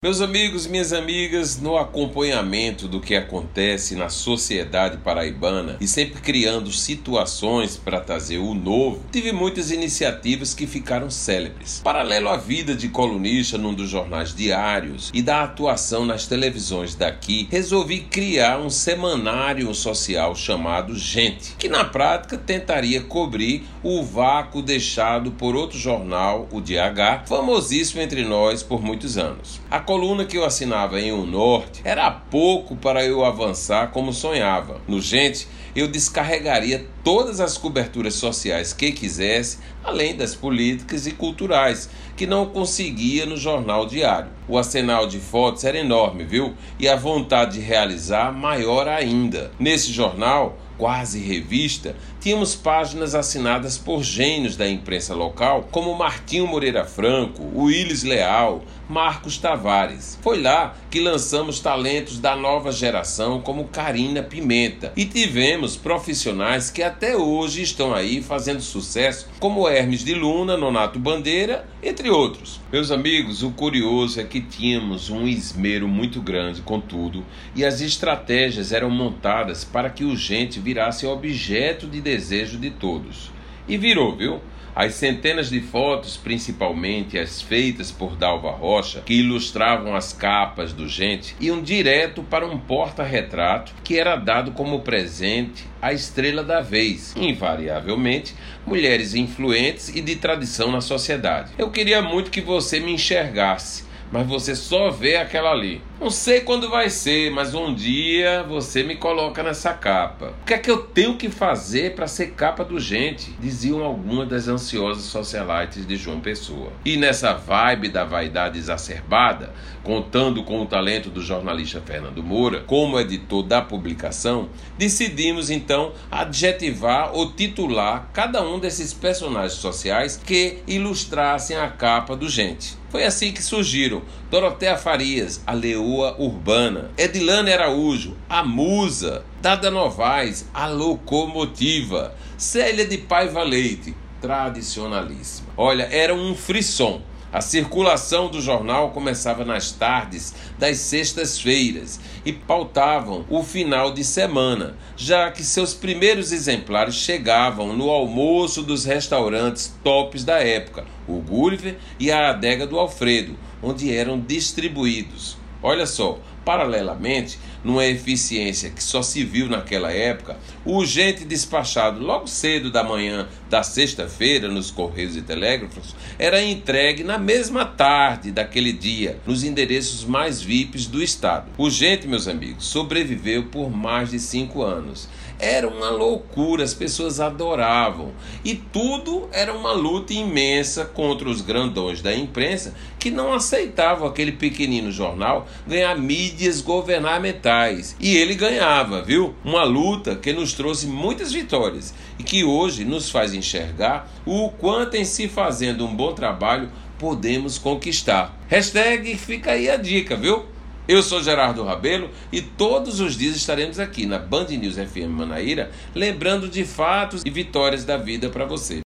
Meus amigos, minhas amigas, no acompanhamento do que acontece na sociedade paraibana e sempre criando situações para trazer o novo, tive muitas iniciativas que ficaram célebres. Paralelo à vida de colunista num dos jornais diários e da atuação nas televisões daqui, resolvi criar um semanário social chamado Gente, que na prática tentaria cobrir o vácuo deixado por outro jornal, o DH, famosíssimo entre nós por muitos anos. A coluna que eu assinava em O Norte era pouco para eu avançar como sonhava. No Gente, eu descarregaria todas as coberturas sociais que quisesse, além das políticas e culturais, que não conseguia no jornal diário. O arsenal de fotos era enorme, viu? E a vontade de realizar maior ainda. Nesse jornal, quase revista, tínhamos páginas assinadas por gênios da imprensa local, como Martinho Moreira Franco, Willis Leal, Marcos Tavares. Foi lá que lançamos talentos da nova geração como Karina Pimenta e tivemos profissionais que até hoje estão aí fazendo sucesso, como Hermes de Luna, Nonato Bandeira, entre outros. Meus amigos, o curioso é que tínhamos um esmero muito grande com tudo e as estratégias eram montadas para que o gente virasse objeto de desejo de todos. E virou, viu? As centenas de fotos, principalmente as feitas por Dalva Rocha, que ilustravam as capas do Gente, iam direto para um porta-retrato que era dado como presente à estrela da vez, invariavelmente mulheres influentes e de tradição na sociedade. Eu queria muito que você me enxergasse mas você só vê aquela ali. Não sei quando vai ser, mas um dia você me coloca nessa capa. O que é que eu tenho que fazer para ser capa do gente? Diziam algumas das ansiosas socialites de João Pessoa. E nessa vibe da vaidade exacerbada, contando com o talento do jornalista Fernando Moura, como editor da publicação, decidimos então adjetivar ou titular cada um desses personagens sociais que ilustrassem a capa do gente. Foi assim que surgiram Dorotea Farias, a leoa urbana, Edilane Araújo, a musa, Dada Novaes, a locomotiva, Célia de Paiva Leite, tradicionalíssima. Olha, era um frisson. A circulação do jornal começava nas tardes das sextas-feiras e pautavam o final de semana, já que seus primeiros exemplares chegavam no almoço dos restaurantes tops da época, o Gulliver e a Adega do Alfredo, onde eram distribuídos. Olha só, paralelamente, numa eficiência que só se viu naquela época, o urgente despachado logo cedo da manhã da sexta-feira nos Correios e Telégrafos era entregue na mesma tarde daquele dia, nos endereços mais VIPs do estado. O urgente, meus amigos, sobreviveu por mais de cinco anos. Era uma loucura, as pessoas adoravam. E tudo era uma luta imensa contra os grandões da imprensa que não aceitavam aquele pequenino jornal ganhar mídias governamentais. E ele ganhava, viu? Uma luta que nos trouxe muitas vitórias e que hoje nos faz enxergar o quanto em se fazendo um bom trabalho podemos conquistar. Hashtag fica aí a dica, viu? Eu sou Gerardo Rabelo e todos os dias estaremos aqui na Band News FM Manaíra, lembrando de fatos e vitórias da vida para você.